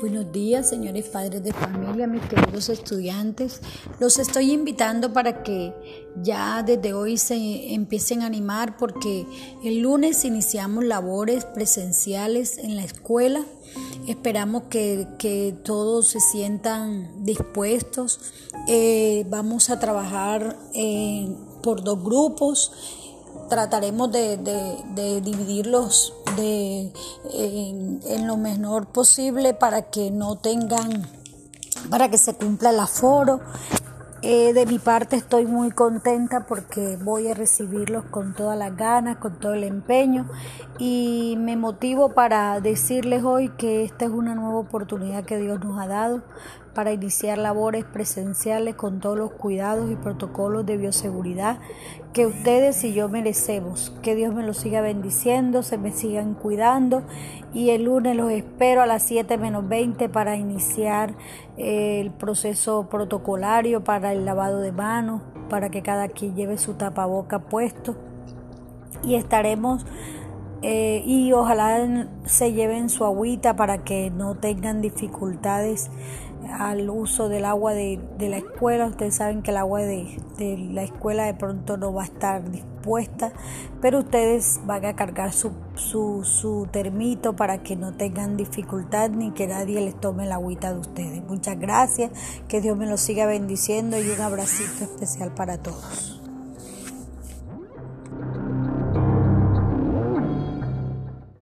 Buenos días, señores padres de familia, mis queridos estudiantes. Los estoy invitando para que ya desde hoy se empiecen a animar porque el lunes iniciamos labores presenciales en la escuela. Esperamos que, todos se sientan dispuestos. Eh, vamos a trabajar eh, por dos grupos trataremos de, dividirlos en, lo menor posible para que no tengan, para que se cumpla el aforo. Eh, de mi parte estoy muy contenta porque voy a recibirlos con todas las ganas, con todo el empeño y me motivo para decirles hoy que esta es una nueva oportunidad que Dios nos ha dado para iniciar labores presenciales con todos los cuidados y protocolos de bioseguridad que ustedes y yo merecemos. Que Dios me los siga bendiciendo, se me sigan cuidando y el lunes los espero a las 7 menos 20 para iniciar eh, el proceso protocolario para el lavado de manos, para que cada quien lleve su tapaboca puesto y estaremos eh, y ojalá se lleven su agüita para que no tengan dificultades al uso del agua de, la escuela. Ustedes saben que el agua de, la escuela de pronto no va a estar dispuesta, pero ustedes van a cargar su, su, su termito para que no tengan dificultad ni que nadie les tome la agüita de ustedes. Muchas gracias, que Dios me los siga bendiciendo y un abracito especial para todos.